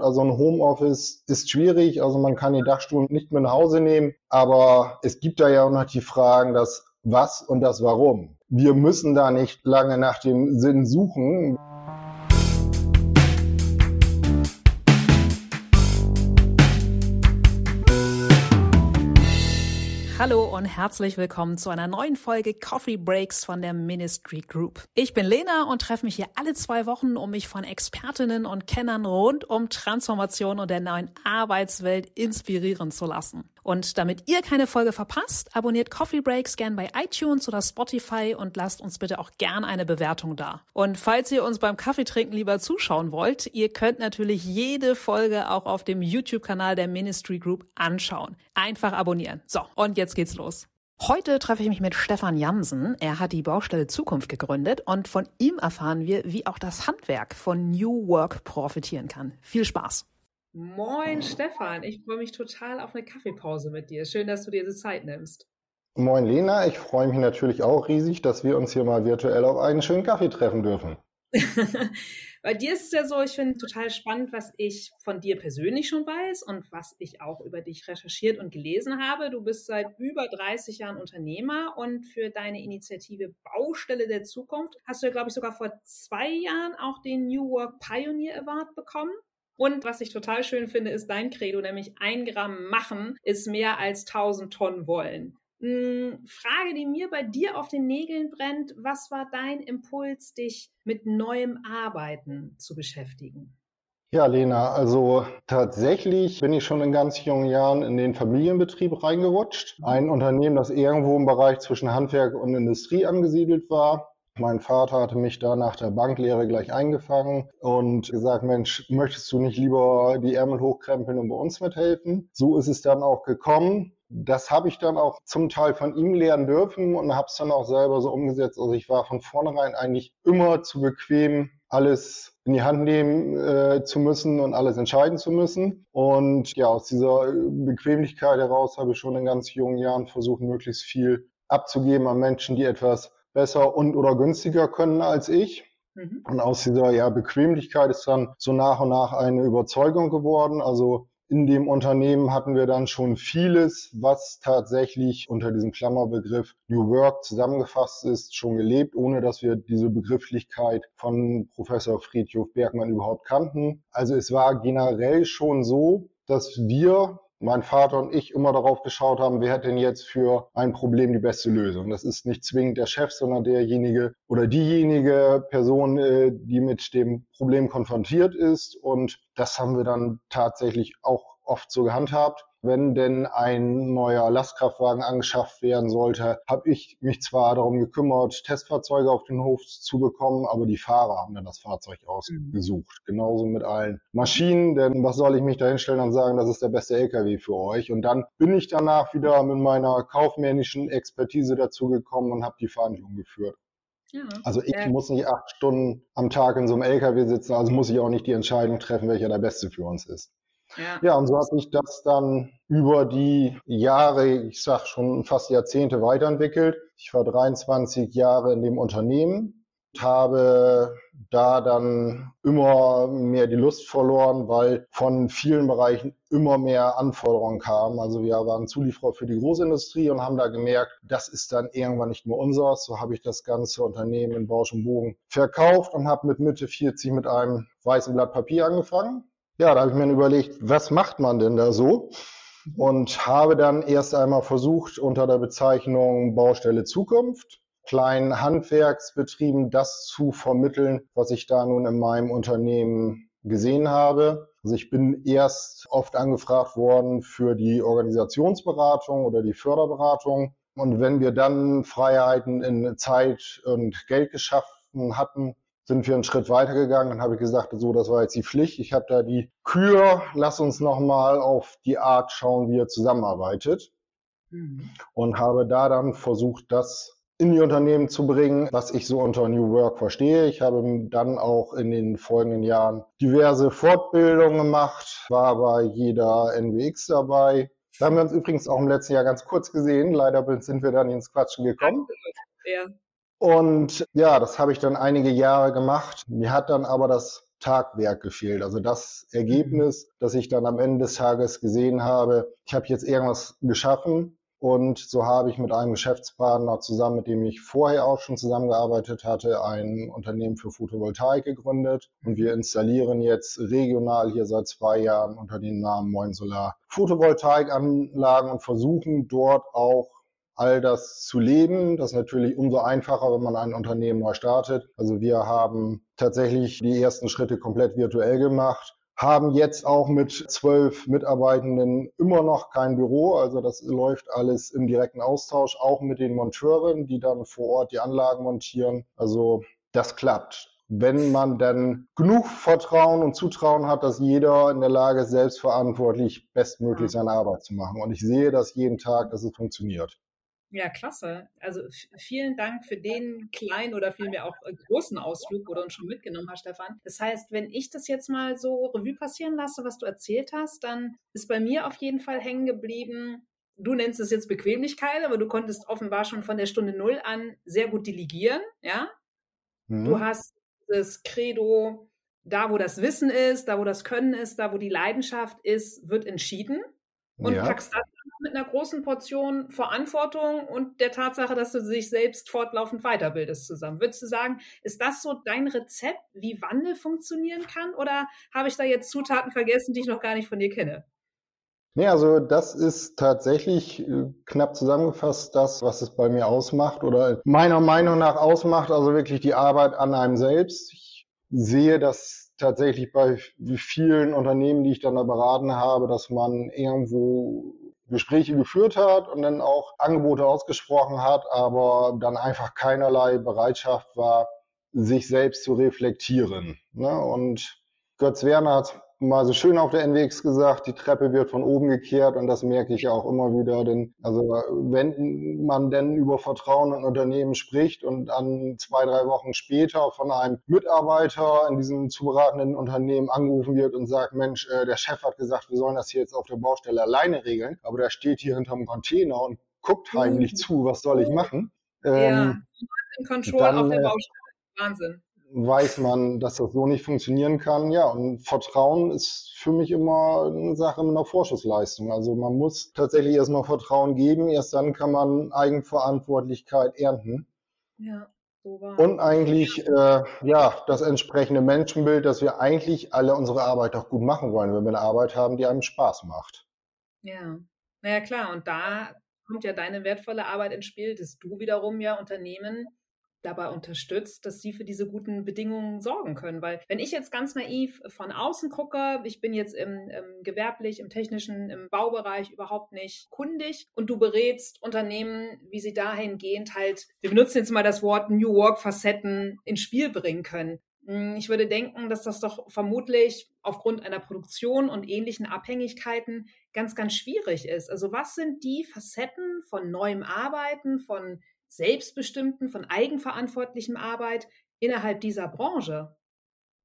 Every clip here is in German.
Also ein Homeoffice ist schwierig, also man kann die Dachstuhl nicht mehr nach Hause nehmen, aber es gibt da ja auch noch die Fragen, das Was und das Warum. Wir müssen da nicht lange nach dem Sinn suchen. Hallo und herzlich willkommen zu einer neuen Folge Coffee Breaks von der Ministry Group. Ich bin Lena und treffe mich hier alle zwei Wochen, um mich von Expertinnen und Kennern rund um Transformation und der neuen Arbeitswelt inspirieren zu lassen. Und damit ihr keine Folge verpasst, abonniert Coffee Breaks gern bei iTunes oder Spotify und lasst uns bitte auch gern eine Bewertung da. Und falls ihr uns beim Kaffeetrinken lieber zuschauen wollt, ihr könnt natürlich jede Folge auch auf dem YouTube-Kanal der Ministry Group anschauen. Einfach abonnieren. So, und jetzt geht's los. Heute treffe ich mich mit Stefan Jansen. Er hat die Baustelle Zukunft gegründet und von ihm erfahren wir, wie auch das Handwerk von New Work profitieren kann. Viel Spaß! Moin Stefan, ich freue mich total auf eine Kaffeepause mit dir. Schön, dass du dir die Zeit nimmst. Moin Lena, ich freue mich natürlich auch riesig, dass wir uns hier mal virtuell auf einen schönen Kaffee treffen dürfen. Bei dir ist es ja so, ich finde total spannend, was ich von dir persönlich schon weiß und was ich auch über dich recherchiert und gelesen habe. Du bist seit über 30 Jahren Unternehmer und für deine Initiative Baustelle der Zukunft hast du ja, glaube ich, sogar vor zwei Jahren auch den New Work Pioneer Award bekommen. Und was ich total schön finde, ist dein Credo, nämlich ein Gramm machen ist mehr als 1000 Tonnen wollen. Hm, Frage, die mir bei dir auf den Nägeln brennt, was war dein Impuls, dich mit neuem Arbeiten zu beschäftigen? Ja, Lena, also tatsächlich bin ich schon in ganz jungen Jahren in den Familienbetrieb reingerutscht. Ein Unternehmen, das irgendwo im Bereich zwischen Handwerk und Industrie angesiedelt war. Mein Vater hatte mich da nach der Banklehre gleich eingefangen und gesagt, Mensch, möchtest du nicht lieber die Ärmel hochkrempeln und bei uns mithelfen? So ist es dann auch gekommen. Das habe ich dann auch zum Teil von ihm lernen dürfen und habe es dann auch selber so umgesetzt. Also ich war von vornherein eigentlich immer zu bequem, alles in die Hand nehmen äh, zu müssen und alles entscheiden zu müssen. Und ja, aus dieser Bequemlichkeit heraus habe ich schon in ganz jungen Jahren versucht, möglichst viel abzugeben an Menschen, die etwas besser und oder günstiger können als ich. Mhm. Und aus dieser ja, Bequemlichkeit ist dann so nach und nach eine Überzeugung geworden. Also in dem Unternehmen hatten wir dann schon vieles, was tatsächlich unter diesem Klammerbegriff New Work zusammengefasst ist, schon gelebt, ohne dass wir diese Begrifflichkeit von Professor Friedhof Bergmann überhaupt kannten. Also es war generell schon so, dass wir mein Vater und ich immer darauf geschaut haben, wer hat denn jetzt für ein Problem die beste Lösung. Das ist nicht zwingend der Chef, sondern derjenige oder diejenige Person, äh, die mit dem Problem konfrontiert ist. Und das haben wir dann tatsächlich auch oft so gehandhabt. Wenn denn ein neuer Lastkraftwagen angeschafft werden sollte, habe ich mich zwar darum gekümmert, Testfahrzeuge auf den Hof zu bekommen, aber die Fahrer haben dann das Fahrzeug ausgesucht. Genauso mit allen Maschinen, denn was soll ich mich da hinstellen und sagen, das ist der beste LKW für euch? Und dann bin ich danach wieder mit meiner kaufmännischen Expertise dazugekommen und habe die Verhandlungen geführt. Ja, also ich ja. muss nicht acht Stunden am Tag in so einem LKW sitzen, also muss ich auch nicht die Entscheidung treffen, welcher der Beste für uns ist. Ja. ja, und so hat sich das dann über die Jahre, ich sag schon fast Jahrzehnte weiterentwickelt. Ich war 23 Jahre in dem Unternehmen und habe da dann immer mehr die Lust verloren, weil von vielen Bereichen immer mehr Anforderungen kamen. Also wir waren Zulieferer für die Großindustrie und haben da gemerkt, das ist dann irgendwann nicht mehr unseres. So habe ich das ganze Unternehmen in Bausch und Bogen verkauft und habe mit Mitte 40 mit einem weißen Blatt Papier angefangen ja, da habe ich mir überlegt, was macht man denn da so? Und habe dann erst einmal versucht, unter der Bezeichnung Baustelle Zukunft kleinen Handwerksbetrieben das zu vermitteln, was ich da nun in meinem Unternehmen gesehen habe. Also ich bin erst oft angefragt worden für die Organisationsberatung oder die Förderberatung. Und wenn wir dann Freiheiten in Zeit und Geld geschaffen hatten, sind wir einen Schritt weitergegangen und habe ich gesagt, so, das war jetzt die Pflicht. Ich habe da die Kür, lass uns nochmal auf die Art schauen, wie er zusammenarbeitet. Mhm. Und habe da dann versucht, das in die Unternehmen zu bringen, was ich so unter New Work verstehe. Ich habe dann auch in den folgenden Jahren diverse Fortbildungen gemacht, war bei jeder NWX dabei. Da haben wir uns übrigens auch im letzten Jahr ganz kurz gesehen. Leider sind wir dann ins Quatschen gekommen. Ja. Und ja, das habe ich dann einige Jahre gemacht. Mir hat dann aber das Tagwerk gefehlt. Also das Ergebnis, das ich dann am Ende des Tages gesehen habe, ich habe jetzt irgendwas geschaffen, und so habe ich mit einem Geschäftspartner zusammen, mit dem ich vorher auch schon zusammengearbeitet hatte, ein Unternehmen für Photovoltaik gegründet. Und wir installieren jetzt regional hier seit zwei Jahren unter dem Namen Moin Solar Photovoltaikanlagen und versuchen dort auch all das zu leben. Das ist natürlich umso einfacher, wenn man ein Unternehmen neu startet. Also wir haben tatsächlich die ersten Schritte komplett virtuell gemacht haben jetzt auch mit zwölf Mitarbeitenden immer noch kein Büro. Also das läuft alles im direkten Austausch, auch mit den Monteuren, die dann vor Ort die Anlagen montieren. Also das klappt. Wenn man dann genug Vertrauen und Zutrauen hat, dass jeder in der Lage ist, selbstverantwortlich bestmöglich seine Arbeit zu machen. Und ich sehe das jeden Tag, dass es funktioniert. Ja, klasse. Also vielen Dank für den kleinen oder vielmehr auch äh, großen Ausflug, wo du uns schon mitgenommen hast, Stefan. Das heißt, wenn ich das jetzt mal so Revue passieren lasse, was du erzählt hast, dann ist bei mir auf jeden Fall hängen geblieben, du nennst es jetzt Bequemlichkeit, aber du konntest offenbar schon von der Stunde Null an sehr gut delegieren, ja? Mhm. Du hast das Credo, da wo das Wissen ist, da wo das Können ist, da wo die Leidenschaft ist, wird entschieden und ja. packst das mit einer großen Portion Verantwortung und der Tatsache, dass du dich selbst fortlaufend weiterbildest zusammen. Würdest du sagen, ist das so dein Rezept, wie Wandel funktionieren kann? Oder habe ich da jetzt Zutaten vergessen, die ich noch gar nicht von dir kenne? Nee, also das ist tatsächlich äh, knapp zusammengefasst das, was es bei mir ausmacht oder meiner Meinung nach ausmacht, also wirklich die Arbeit an einem selbst. Ich sehe das tatsächlich bei vielen Unternehmen, die ich dann da beraten habe, dass man irgendwo Gespräche geführt hat und dann auch Angebote ausgesprochen hat, aber dann einfach keinerlei Bereitschaft war, sich selbst zu reflektieren. Ne? Und Götz Werner hat mal so schön auf der NWX gesagt, die Treppe wird von oben gekehrt und das merke ich auch immer wieder, denn also wenn man denn über Vertrauen in Unternehmen spricht und dann zwei, drei Wochen später von einem Mitarbeiter in diesem zu beratenden Unternehmen angerufen wird und sagt, Mensch, äh, der Chef hat gesagt, wir sollen das hier jetzt auf der Baustelle alleine regeln, aber der steht hier hinterm Container und guckt heimlich mhm. zu, was soll ich machen? Ja, ähm, Control dann, auf der äh, Baustelle. Wahnsinn weiß man, dass das so nicht funktionieren kann. Ja, und Vertrauen ist für mich immer eine Sache mit einer Vorschussleistung. Also man muss tatsächlich erstmal Vertrauen geben, erst dann kann man Eigenverantwortlichkeit ernten. Ja. So und eigentlich äh, ja das entsprechende Menschenbild, dass wir eigentlich alle unsere Arbeit auch gut machen wollen, wenn wir eine Arbeit haben, die einem Spaß macht. Ja, naja klar, und da kommt ja deine wertvolle Arbeit ins Spiel, dass du wiederum ja Unternehmen dabei unterstützt, dass sie für diese guten Bedingungen sorgen können. Weil wenn ich jetzt ganz naiv von außen gucke, ich bin jetzt im, im gewerblich, im technischen, im Baubereich überhaupt nicht kundig und du berätst Unternehmen, wie sie dahingehend halt, wir benutzen jetzt mal das Wort New Work Facetten ins Spiel bringen können. Hm, ich würde denken, dass das doch vermutlich aufgrund einer Produktion und ähnlichen Abhängigkeiten ganz, ganz schwierig ist. Also was sind die Facetten von neuem Arbeiten, von selbstbestimmten, von eigenverantwortlichem Arbeit innerhalb dieser Branche?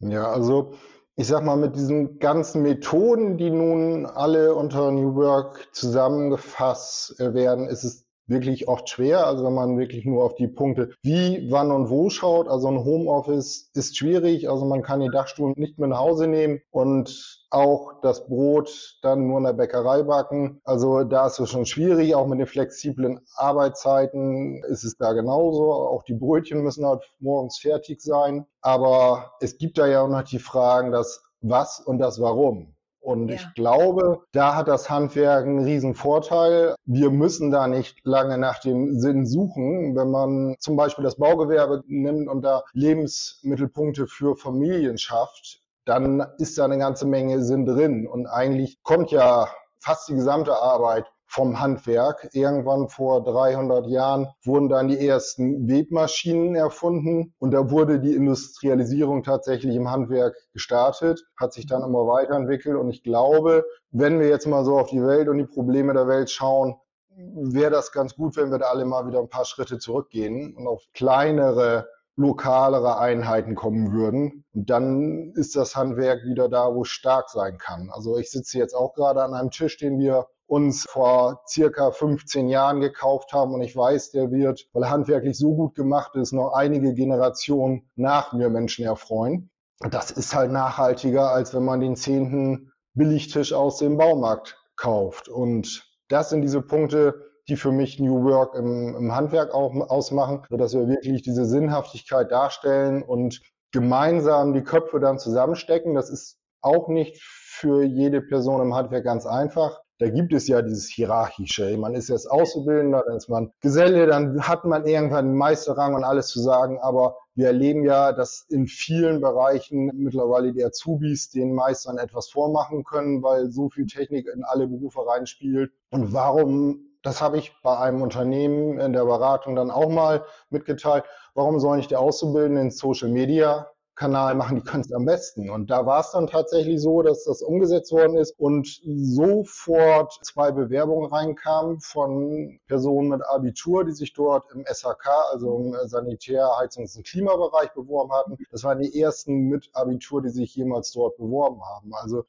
Ja, also ich sag mal, mit diesen ganzen Methoden, die nun alle unter New Work zusammengefasst werden, ist es wirklich oft schwer. Also wenn man wirklich nur auf die Punkte wie, wann und wo schaut. Also ein Homeoffice ist schwierig. Also man kann die Dachstuhl nicht mehr nach Hause nehmen und auch das Brot dann nur in der Bäckerei backen. Also da ist es schon schwierig. Auch mit den flexiblen Arbeitszeiten ist es da genauso. Auch die Brötchen müssen halt morgens fertig sein. Aber es gibt da ja auch noch die Fragen, das Was und das Warum. Und ja. ich glaube, da hat das Handwerk einen riesen Vorteil. Wir müssen da nicht lange nach dem Sinn suchen. Wenn man zum Beispiel das Baugewerbe nimmt und da Lebensmittelpunkte für Familien schafft, dann ist da eine ganze Menge Sinn drin. Und eigentlich kommt ja fast die gesamte Arbeit vom Handwerk. Irgendwann vor 300 Jahren wurden dann die ersten Webmaschinen erfunden und da wurde die Industrialisierung tatsächlich im Handwerk gestartet, hat sich dann immer weiterentwickelt und ich glaube, wenn wir jetzt mal so auf die Welt und die Probleme der Welt schauen, wäre das ganz gut, wenn wir da alle mal wieder ein paar Schritte zurückgehen und auf kleinere lokalere Einheiten kommen würden. Und dann ist das Handwerk wieder da, wo es stark sein kann. Also ich sitze jetzt auch gerade an einem Tisch, den wir uns vor circa 15 Jahren gekauft haben. Und ich weiß, der wird, weil er handwerklich so gut gemacht ist, noch einige Generationen nach mir Menschen erfreuen. das ist halt nachhaltiger, als wenn man den zehnten Billigtisch aus dem Baumarkt kauft. Und das sind diese Punkte, die für mich New Work im, im Handwerk auch ausmachen, sodass wir wirklich diese Sinnhaftigkeit darstellen und gemeinsam die Köpfe dann zusammenstecken. Das ist auch nicht für jede Person im Handwerk ganz einfach. Da gibt es ja dieses Hierarchische. Man ist jetzt Auszubildender, dann ist man Geselle, dann hat man irgendwann den Meisterrang und alles zu sagen. Aber wir erleben ja, dass in vielen Bereichen mittlerweile die Azubis den Meistern etwas vormachen können, weil so viel Technik in alle Berufe reinspielt. Und warum das habe ich bei einem Unternehmen in der Beratung dann auch mal mitgeteilt. Warum soll nicht der Auszubildende in Social Media Kanal machen, die können es am besten. Und da war es dann tatsächlich so, dass das umgesetzt worden ist und sofort zwei Bewerbungen reinkamen von Personen mit Abitur, die sich dort im SHK, also im Sanitär-, Heizungs- und Klimabereich beworben hatten. Das waren die ersten mit Abitur, die sich jemals dort beworben haben. Also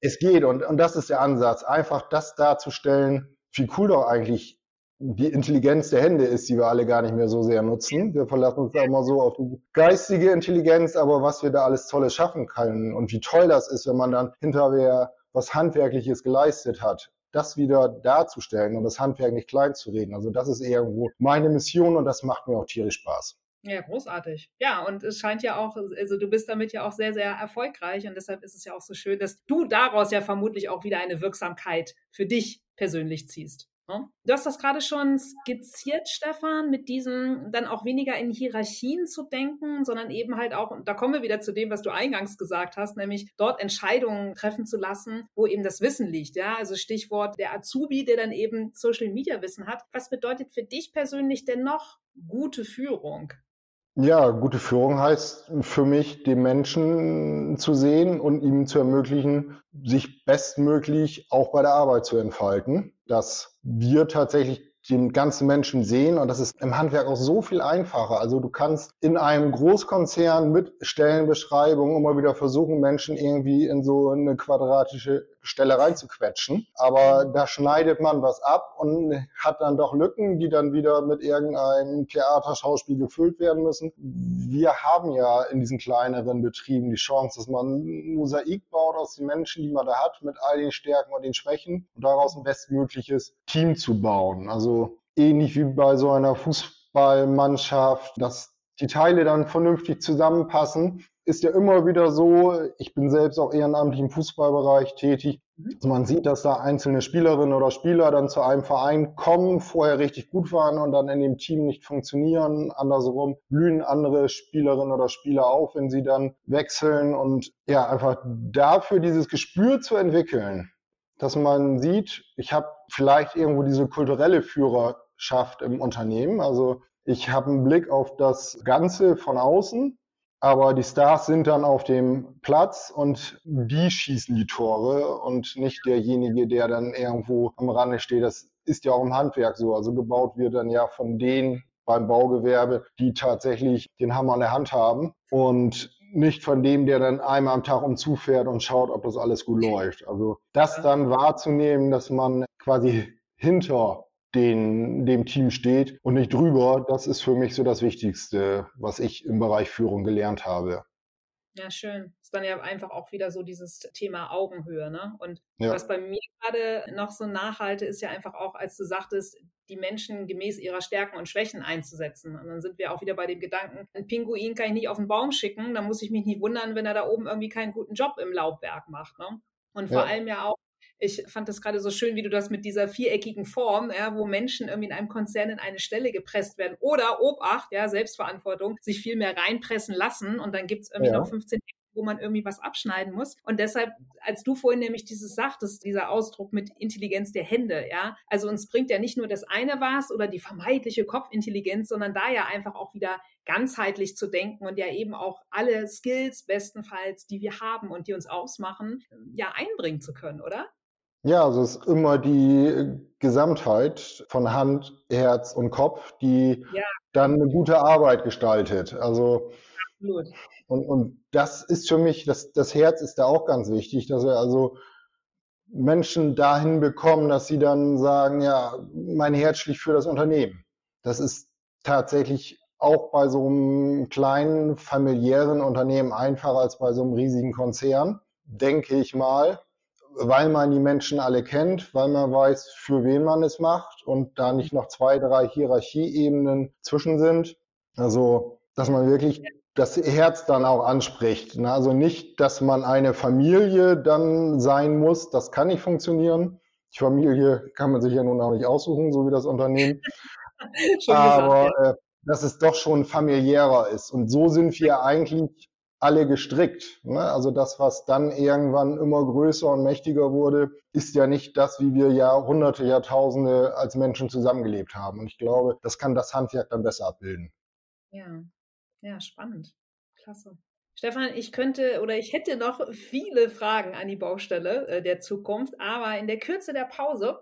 es geht und, und das ist der Ansatz, einfach das darzustellen, wie cool doch eigentlich die Intelligenz der Hände ist, die wir alle gar nicht mehr so sehr nutzen. Wir verlassen uns da immer so auf die geistige Intelligenz, aber was wir da alles Tolles schaffen können und wie toll das ist, wenn man dann hinterher was Handwerkliches geleistet hat, das wieder darzustellen und das Handwerk nicht klein zu reden. Also das ist irgendwo meine Mission und das macht mir auch tierisch Spaß. Ja, großartig. Ja, und es scheint ja auch, also du bist damit ja auch sehr, sehr erfolgreich und deshalb ist es ja auch so schön, dass du daraus ja vermutlich auch wieder eine Wirksamkeit für dich persönlich ziehst. Ne? Du hast das gerade schon skizziert, Stefan, mit diesem dann auch weniger in Hierarchien zu denken, sondern eben halt auch, und da kommen wir wieder zu dem, was du eingangs gesagt hast, nämlich dort Entscheidungen treffen zu lassen, wo eben das Wissen liegt. Ja, also Stichwort der Azubi, der dann eben Social Media Wissen hat. Was bedeutet für dich persönlich denn noch gute Führung? Ja, gute Führung heißt für mich, den Menschen zu sehen und ihm zu ermöglichen, sich bestmöglich auch bei der Arbeit zu entfalten. Dass wir tatsächlich den ganzen Menschen sehen und das ist im Handwerk auch so viel einfacher. Also du kannst in einem Großkonzern mit Stellenbeschreibungen immer wieder versuchen, Menschen irgendwie in so eine quadratische Stelle reinzuquetschen. Aber da schneidet man was ab und hat dann doch Lücken, die dann wieder mit irgendeinem Theaterschauspiel gefüllt werden müssen. Wir haben ja in diesen kleineren Betrieben die Chance, dass man ein Mosaik baut aus den Menschen, die man da hat, mit all den Stärken und den Schwächen und daraus ein bestmögliches Team zu bauen. Also ähnlich wie bei so einer Fußballmannschaft, dass die Teile dann vernünftig zusammenpassen ist ja immer wieder so, ich bin selbst auch ehrenamtlich im Fußballbereich tätig. Also man sieht, dass da einzelne Spielerinnen oder Spieler dann zu einem Verein kommen, vorher richtig gut waren und dann in dem Team nicht funktionieren. Andersrum blühen andere Spielerinnen oder Spieler auf, wenn sie dann wechseln und ja, einfach dafür dieses Gespür zu entwickeln, dass man sieht, ich habe vielleicht irgendwo diese kulturelle Führerschaft im Unternehmen. Also ich habe einen Blick auf das Ganze von außen aber die Stars sind dann auf dem Platz und die schießen die Tore und nicht derjenige, der dann irgendwo am Rande steht. Das ist ja auch im Handwerk so. Also gebaut wird dann ja von denen beim Baugewerbe, die tatsächlich den Hammer in der Hand haben und nicht von dem, der dann einmal am Tag umzufährt und schaut, ob das alles gut läuft. Also das dann wahrzunehmen, dass man quasi hinter den, dem Team steht und nicht drüber. Das ist für mich so das Wichtigste, was ich im Bereich Führung gelernt habe. Ja, schön. Ist dann ja einfach auch wieder so dieses Thema Augenhöhe, ne? Und ja. was bei mir gerade noch so nachhalte, ist ja einfach auch, als du sagtest, die Menschen gemäß ihrer Stärken und Schwächen einzusetzen. Und dann sind wir auch wieder bei dem Gedanken, ein Pinguin kann ich nicht auf den Baum schicken, dann muss ich mich nicht wundern, wenn er da oben irgendwie keinen guten Job im Laubwerk macht, ne? Und vor ja. allem ja auch, ich fand das gerade so schön, wie du das mit dieser viereckigen Form, ja, wo Menschen irgendwie in einem Konzern in eine Stelle gepresst werden oder Obacht, ja, Selbstverantwortung, sich viel mehr reinpressen lassen und dann gibt es irgendwie ja. noch 15 wo man irgendwie was abschneiden muss. Und deshalb, als du vorhin nämlich dieses sagtest, dieser Ausdruck mit Intelligenz der Hände, ja, also uns bringt ja nicht nur das eine was oder die vermeintliche Kopfintelligenz, sondern da ja einfach auch wieder ganzheitlich zu denken und ja eben auch alle Skills bestenfalls, die wir haben und die uns ausmachen, ja einbringen zu können, oder? Ja, also es ist immer die Gesamtheit von Hand, Herz und Kopf, die ja. dann eine gute Arbeit gestaltet. Also Absolut. Und, und das ist für mich, das, das Herz ist da auch ganz wichtig, dass wir also Menschen dahin bekommen, dass sie dann sagen, ja, mein Herz schlicht für das Unternehmen. Das ist tatsächlich auch bei so einem kleinen familiären Unternehmen einfacher als bei so einem riesigen Konzern, denke ich mal, weil man die Menschen alle kennt, weil man weiß, für wen man es macht und da nicht noch zwei, drei Hierarchieebenen zwischen sind. Also, dass man wirklich das Herz dann auch anspricht. Ne? Also nicht, dass man eine Familie dann sein muss, das kann nicht funktionieren. Die Familie kann man sich ja nun auch nicht aussuchen, so wie das Unternehmen. Aber gesagt, ja. äh, dass es doch schon familiärer ist. Und so sind wir eigentlich alle gestrickt. Ne? Also das, was dann irgendwann immer größer und mächtiger wurde, ist ja nicht das, wie wir Jahrhunderte, Jahrtausende als Menschen zusammengelebt haben. Und ich glaube, das kann das Handwerk dann besser abbilden. Ja, ja, spannend. Klasse. Stefan, ich könnte oder ich hätte noch viele Fragen an die Baustelle äh, der Zukunft, aber in der Kürze der Pause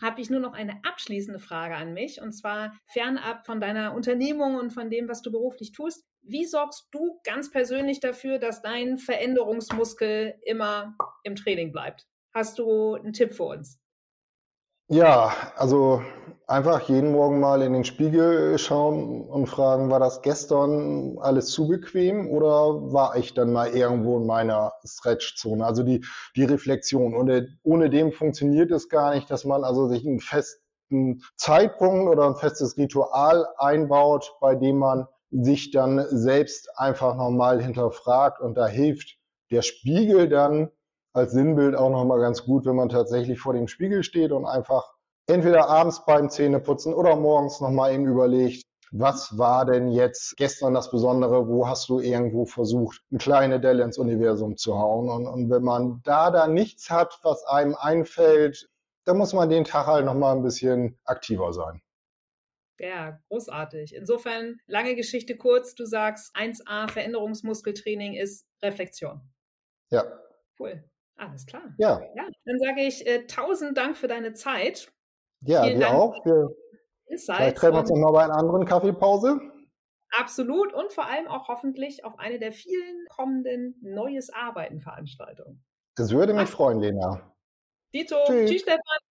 habe ich nur noch eine abschließende Frage an mich und zwar fernab von deiner Unternehmung und von dem, was du beruflich tust. Wie sorgst du ganz persönlich dafür, dass dein Veränderungsmuskel immer im Training bleibt? Hast du einen Tipp für uns? Ja, also einfach jeden Morgen mal in den Spiegel schauen und fragen, war das gestern alles zu bequem oder war ich dann mal irgendwo in meiner Stretchzone? Also die, die Reflexion. Und äh, ohne dem funktioniert es gar nicht, dass man also sich einen festen Zeitpunkt oder ein festes Ritual einbaut, bei dem man sich dann selbst einfach nochmal hinterfragt und da hilft der Spiegel dann als Sinnbild auch nochmal ganz gut, wenn man tatsächlich vor dem Spiegel steht und einfach entweder abends beim Zähneputzen oder morgens nochmal eben überlegt, was war denn jetzt gestern das Besondere? Wo hast du irgendwo versucht, eine kleine Delle ins Universum zu hauen? Und, und wenn man da da nichts hat, was einem einfällt, dann muss man den Tag halt nochmal ein bisschen aktiver sein. Ja, großartig. Insofern, lange Geschichte kurz, du sagst 1a Veränderungsmuskeltraining ist Reflexion. Ja. Cool. Alles klar. Ja. ja dann sage ich äh, tausend Dank für deine Zeit. Ja, Vielen dir Dank auch. Wir, vielleicht treffen wir uns nochmal bei einer anderen Kaffeepause. Absolut und vor allem auch hoffentlich auf eine der vielen kommenden Neues Arbeiten Veranstaltungen. Das würde mich Ach. freuen, Lena. Dito, tschüss, tschüss Stefan.